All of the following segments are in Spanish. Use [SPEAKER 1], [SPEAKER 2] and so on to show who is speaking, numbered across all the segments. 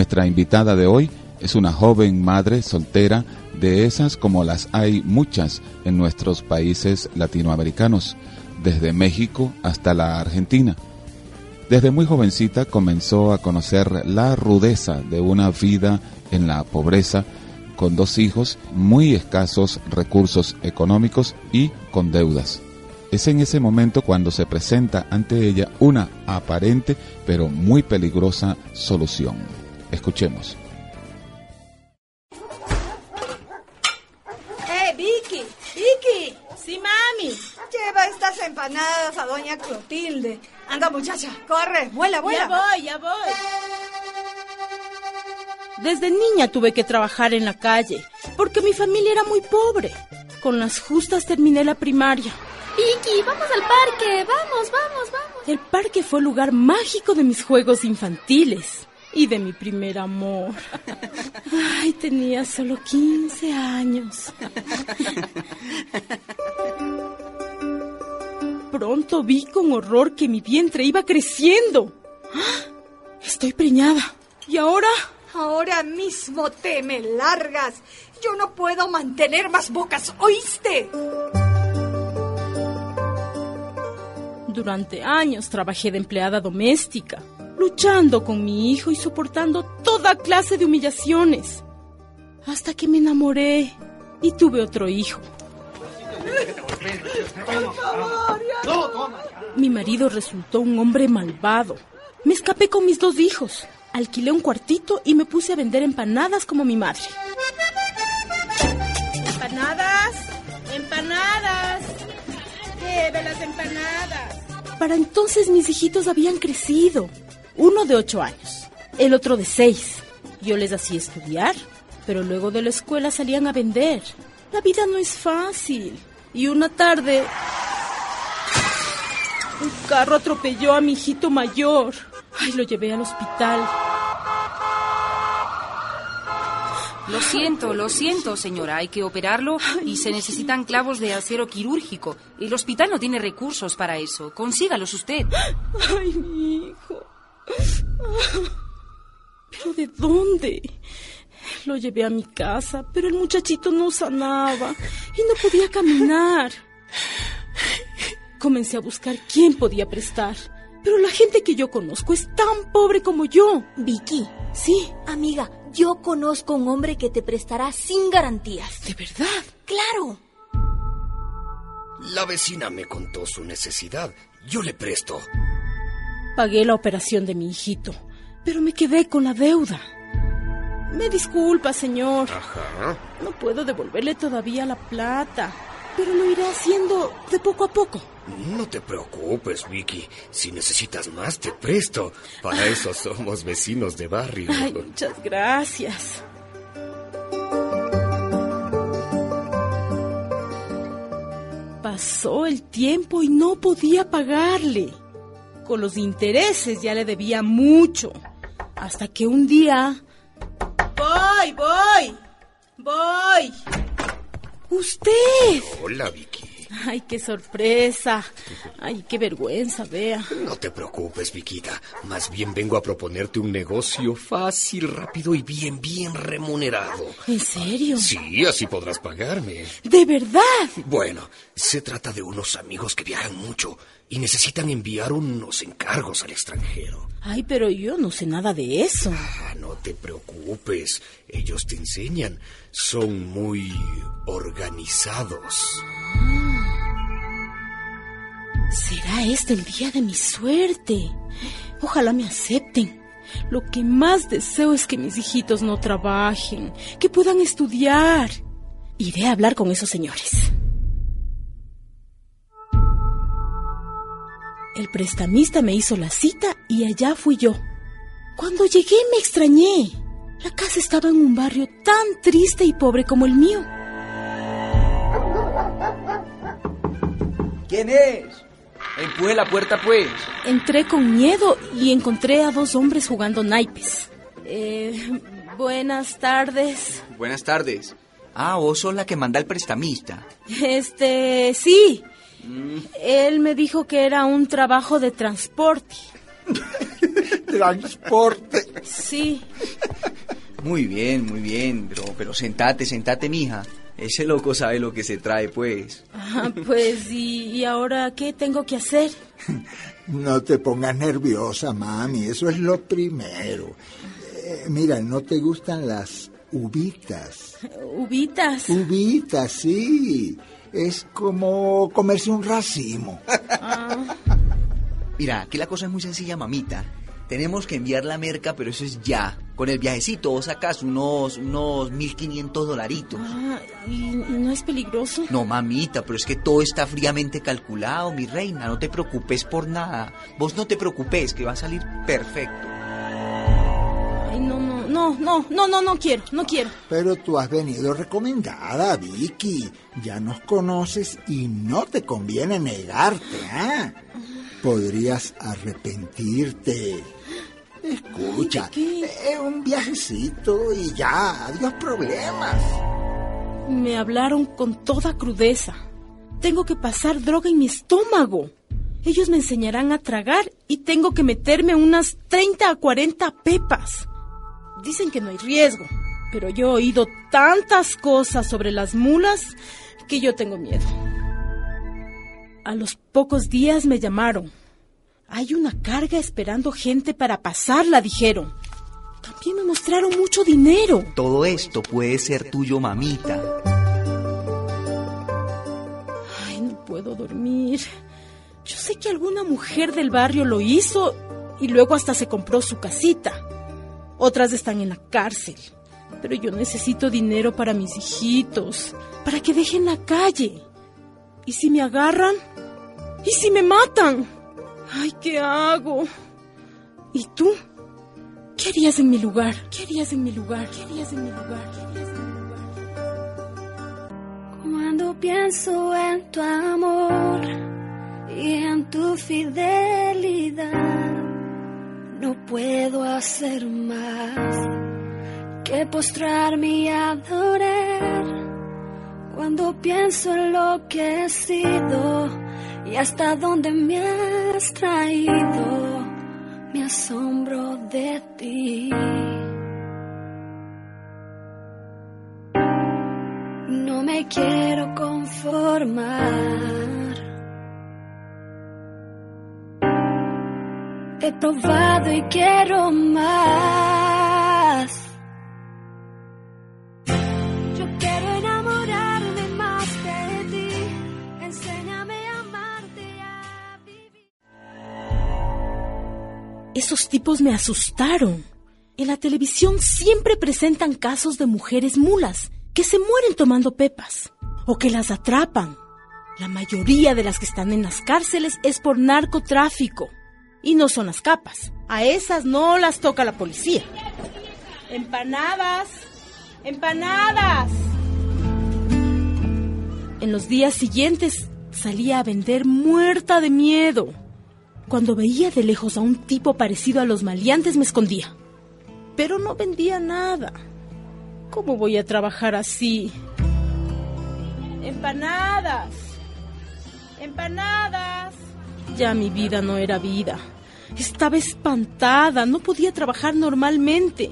[SPEAKER 1] Nuestra invitada de hoy es una joven madre soltera de esas como las hay muchas en nuestros países latinoamericanos, desde México hasta la Argentina. Desde muy jovencita comenzó a conocer la rudeza de una vida en la pobreza, con dos hijos, muy escasos recursos económicos y con deudas. Es en ese momento cuando se presenta ante ella una aparente pero muy peligrosa solución. Escuchemos.
[SPEAKER 2] ¡Eh, Vicky! ¡Vicky!
[SPEAKER 3] Sí, mami.
[SPEAKER 2] Lleva estas empanadas a doña Clotilde. Anda, muchacha, corre, vuela, vuela.
[SPEAKER 3] Ya voy, ya voy. Desde niña tuve que trabajar en la calle, porque mi familia era muy pobre. Con las justas terminé la primaria.
[SPEAKER 4] Vicky, vamos al parque, vamos, vamos, vamos.
[SPEAKER 3] El parque fue el lugar mágico de mis juegos infantiles y de mi primer amor. Ay, tenía solo 15 años. Pronto vi con horror que mi vientre iba creciendo. Estoy preñada. ¿Y ahora?
[SPEAKER 2] Ahora mismo te me largas. Yo no puedo mantener más bocas, ¿oíste?
[SPEAKER 3] Durante años trabajé de empleada doméstica, luchando con mi hijo y soportando toda clase de humillaciones. Hasta que me enamoré y tuve otro hijo. Mi marido resultó un hombre malvado. Me escapé con mis dos hijos. Alquilé un cuartito y me puse a vender empanadas como mi madre. Empanadas, empanadas. Lleve las empanadas. Para entonces mis hijitos habían crecido. Uno de ocho años, el otro de seis. Yo les hacía estudiar, pero luego de la escuela salían a vender. La vida no es fácil. Y una tarde, un carro atropelló a mi hijito mayor. Ay, lo llevé al hospital.
[SPEAKER 5] Lo siento, lo siento, señora. Hay que operarlo y se necesitan clavos de acero quirúrgico. El hospital no tiene recursos para eso. Consígalos usted.
[SPEAKER 3] Ay, mi hijo. ¿Pero de dónde? Lo llevé a mi casa, pero el muchachito no sanaba y no podía caminar. Comencé a buscar quién podía prestar, pero la gente que yo conozco es tan pobre como yo.
[SPEAKER 4] Vicky,
[SPEAKER 3] Sí,
[SPEAKER 4] amiga, yo conozco un hombre que te prestará sin garantías.
[SPEAKER 3] ¿de verdad?
[SPEAKER 4] Claro.
[SPEAKER 6] La vecina me contó su necesidad. Yo le presto.
[SPEAKER 3] Pagué la operación de mi hijito, pero me quedé con la deuda. Me disculpa, señor.
[SPEAKER 6] Ajá.
[SPEAKER 3] No puedo devolverle todavía la plata, pero lo iré haciendo de poco a poco.
[SPEAKER 6] No te preocupes, Vicky. Si necesitas más, te presto. Para eso somos vecinos de barrio.
[SPEAKER 3] Ay, muchas gracias. Pasó el tiempo y no podía pagarle. Con los intereses ya le debía mucho. Hasta que un día... Voy, voy, voy. Usted.
[SPEAKER 6] Hola, Vicky.
[SPEAKER 3] Ay, qué sorpresa. Ay, qué vergüenza, vea.
[SPEAKER 6] No te preocupes, Viquita. Más bien vengo a proponerte un negocio fácil, rápido y bien, bien remunerado.
[SPEAKER 3] ¿En serio?
[SPEAKER 6] Sí, así podrás pagarme.
[SPEAKER 3] ¿De verdad?
[SPEAKER 6] Bueno, se trata de unos amigos que viajan mucho y necesitan enviar unos encargos al extranjero.
[SPEAKER 3] Ay, pero yo no sé nada de eso.
[SPEAKER 6] Ah, no te preocupes. Ellos te enseñan. Son muy organizados.
[SPEAKER 3] ¿Será este el día de mi suerte? Ojalá me acepten. Lo que más deseo es que mis hijitos no trabajen, que puedan estudiar. Iré a hablar con esos señores. El prestamista me hizo la cita y allá fui yo. Cuando llegué me extrañé. La casa estaba en un barrio tan triste y pobre como el mío.
[SPEAKER 7] ¿Quién es? Empuje la puerta, pues.
[SPEAKER 3] Entré con miedo y encontré a dos hombres jugando naipes. Eh, buenas tardes.
[SPEAKER 7] Buenas tardes. Ah, vos sos la que manda el prestamista.
[SPEAKER 3] Este, sí. Él me dijo que era un trabajo de transporte.
[SPEAKER 8] transporte.
[SPEAKER 3] Sí.
[SPEAKER 7] Muy bien, muy bien, pero, pero sentate, sentate, mija. Ese loco sabe lo que se trae, pues.
[SPEAKER 3] Ah, pues, ¿y, ¿y ahora qué tengo que hacer?
[SPEAKER 8] No te pongas nerviosa, mami, eso es lo primero. Eh, mira, ¿no te gustan las uvitas?
[SPEAKER 3] ¿Uvitas?
[SPEAKER 8] Uvitas, sí. Es como comerse un racimo.
[SPEAKER 3] Ah,
[SPEAKER 7] Mira, aquí la cosa es muy sencilla, mamita. Tenemos que enviar la merca, pero eso es ya. Con el viajecito vos sacas unos, unos 1500 dolaritos.
[SPEAKER 3] ah, ¿y, no es peligroso?
[SPEAKER 7] No, mamita, pero es que todo está fríamente calculado, mi reina. No te preocupes por nada. Vos no te preocupes, que va a salir perfecto.
[SPEAKER 3] Ay, no, no, no, no, no, no, no quiero, no quiero.
[SPEAKER 8] Pero tú has venido recomendada, Vicky. Ya nos conoces y no te conviene negarte, ¿ah? Podrías arrepentirte. Escucha, es un viajecito y ya, adiós problemas.
[SPEAKER 3] Me hablaron con toda crudeza. Tengo que pasar droga en mi estómago. Ellos me enseñarán a tragar y tengo que meterme unas 30 a 40 pepas. Dicen que no hay riesgo, pero yo he oído tantas cosas sobre las mulas que yo tengo miedo. A los pocos días me llamaron. Hay una carga esperando gente para pasarla, dijeron. También me mostraron mucho dinero.
[SPEAKER 7] Todo esto puede ser tuyo, mamita.
[SPEAKER 3] Ay, no puedo dormir. Yo sé que alguna mujer del barrio lo hizo y luego hasta se compró su casita. Otras están en la cárcel. Pero yo necesito dinero para mis hijitos, para que dejen la calle. ¿Y si me agarran? ¿Y si me matan? Ay, ¿qué hago? ¿Y tú? ¿Qué harías en mi lugar? ¿Qué harías en mi lugar? ¿Qué harías en mi lugar? ¿Qué harías en mi lugar?
[SPEAKER 9] Cuando pienso en tu amor y en tu fidelidad, no puedo hacer más que postrarme y adorar. Cuando pienso en lo que he sido y hasta dónde me has traído, me asombro de ti. No me quiero conformar. He probado y quiero más.
[SPEAKER 3] Esos tipos me asustaron. En la televisión siempre presentan casos de mujeres mulas que se mueren tomando pepas o que las atrapan. La mayoría de las que están en las cárceles es por narcotráfico. Y no son las capas. A esas no las toca la policía. Empanadas. Empanadas. En los días siguientes salía a vender muerta de miedo. Cuando veía de lejos a un tipo parecido a los maleantes me escondía. Pero no vendía nada. ¿Cómo voy a trabajar así? Empanadas. Empanadas. Ya mi vida no era vida. Estaba espantada, no podía trabajar normalmente.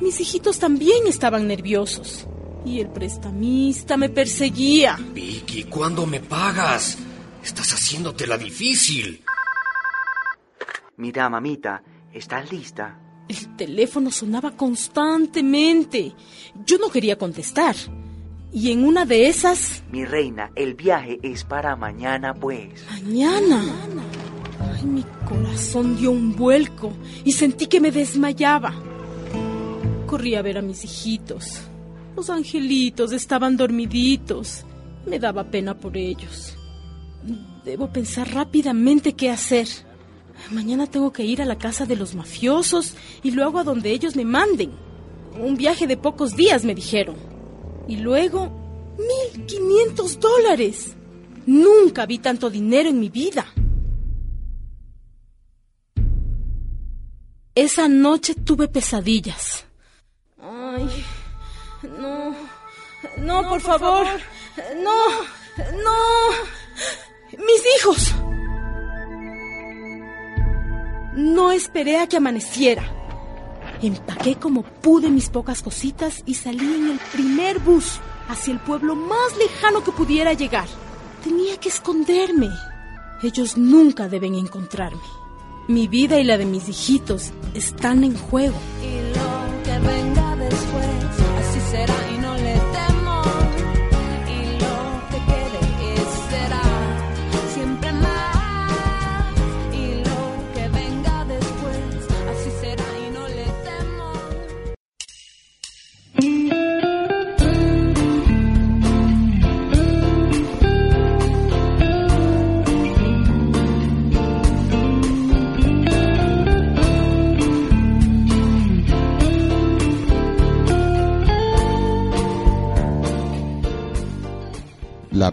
[SPEAKER 3] Mis hijitos también estaban nerviosos. Y el prestamista me perseguía.
[SPEAKER 6] Vicky, ¿cuándo me pagas? Estás haciéndotela difícil.
[SPEAKER 7] Mira, mamita, ¿estás lista?
[SPEAKER 3] El teléfono sonaba constantemente. Yo no quería contestar. Y en una de esas...
[SPEAKER 7] Mi reina, el viaje es para mañana, pues.
[SPEAKER 3] Mañana. Ay, mi corazón dio un vuelco y sentí que me desmayaba. Corrí a ver a mis hijitos. Los angelitos estaban dormiditos. Me daba pena por ellos. Debo pensar rápidamente qué hacer. Mañana tengo que ir a la casa de los mafiosos y luego a donde ellos me manden. Un viaje de pocos días, me dijeron. Y luego, 1.500 dólares. Nunca vi tanto dinero en mi vida. Esa noche tuve pesadillas. Ay, no, no, por, favor, no, no, mis hijos. No esperé a que amaneciera. Empaqué como pude mis pocas cositas y salí en el primer bus hacia el pueblo más lejano que pudiera llegar. Tenía que esconderme. Ellos nunca deben encontrarme. Mi vida y la de mis hijitos están en juego.
[SPEAKER 9] Y lo que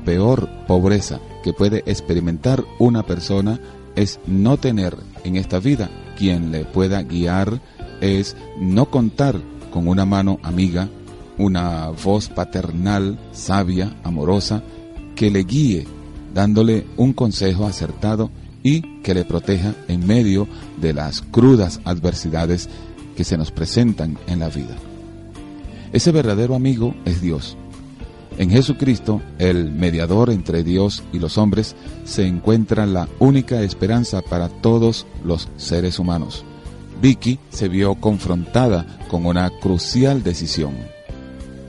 [SPEAKER 1] peor pobreza que puede experimentar una persona es no tener en esta vida quien le pueda guiar, es no contar con una mano amiga, una voz paternal, sabia, amorosa, que le guíe, dándole un consejo acertado y que le proteja en medio de las crudas adversidades que se nos presentan en la vida. Ese verdadero amigo es Dios. En Jesucristo, el mediador entre Dios y los hombres, se encuentra la única esperanza para todos los seres humanos. Vicky se vio confrontada con una crucial decisión.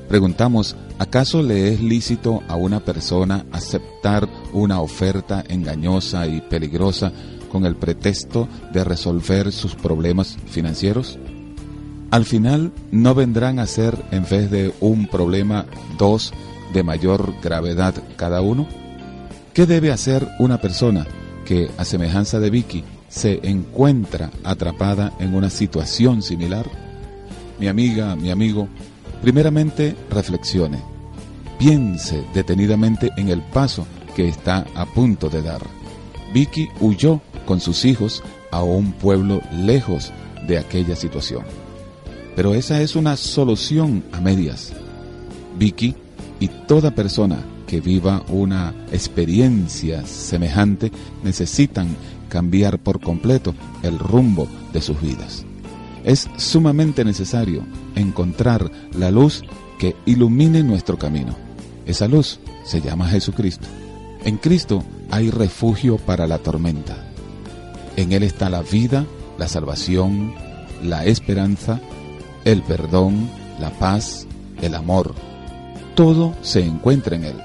[SPEAKER 1] Preguntamos, ¿acaso le es lícito a una persona aceptar una oferta engañosa y peligrosa con el pretexto de resolver sus problemas financieros? Al final, ¿no vendrán a ser, en vez de un problema, dos de mayor gravedad cada uno? ¿Qué debe hacer una persona que, a semejanza de Vicky, se encuentra atrapada en una situación similar? Mi amiga, mi amigo, primeramente reflexione, piense detenidamente en el paso que está a punto de dar. Vicky huyó con sus hijos a un pueblo lejos de aquella situación. Pero esa es una solución a medias. Vicky y toda persona que viva una experiencia semejante necesitan cambiar por completo el rumbo de sus vidas. Es sumamente necesario encontrar la luz que ilumine nuestro camino. Esa luz se llama Jesucristo. En Cristo hay refugio para la tormenta. En Él está la vida, la salvación, la esperanza, el perdón, la paz, el amor. Todo se encuentra en Él.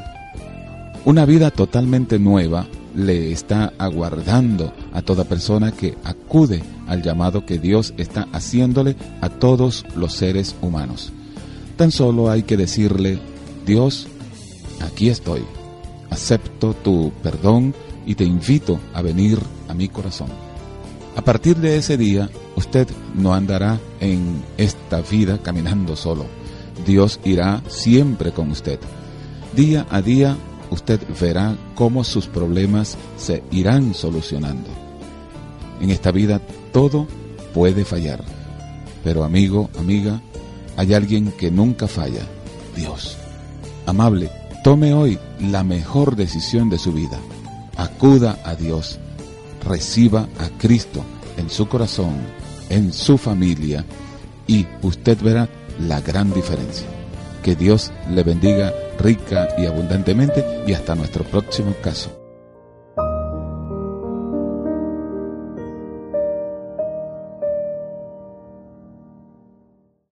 [SPEAKER 1] Una vida totalmente nueva le está aguardando a toda persona que acude al llamado que Dios está haciéndole a todos los seres humanos. Tan solo hay que decirle, Dios, aquí estoy, acepto tu perdón y te invito a venir a mi corazón. A partir de ese día, usted no andará en esta vida caminando solo. Dios irá siempre con usted. Día a día, usted verá cómo sus problemas se irán solucionando. En esta vida todo puede fallar. Pero amigo, amiga, hay alguien que nunca falla, Dios. Amable, tome hoy la mejor decisión de su vida. Acuda a Dios. Reciba a Cristo en su corazón, en su familia y usted verá la gran diferencia. Que Dios le bendiga rica y abundantemente y hasta nuestro próximo caso.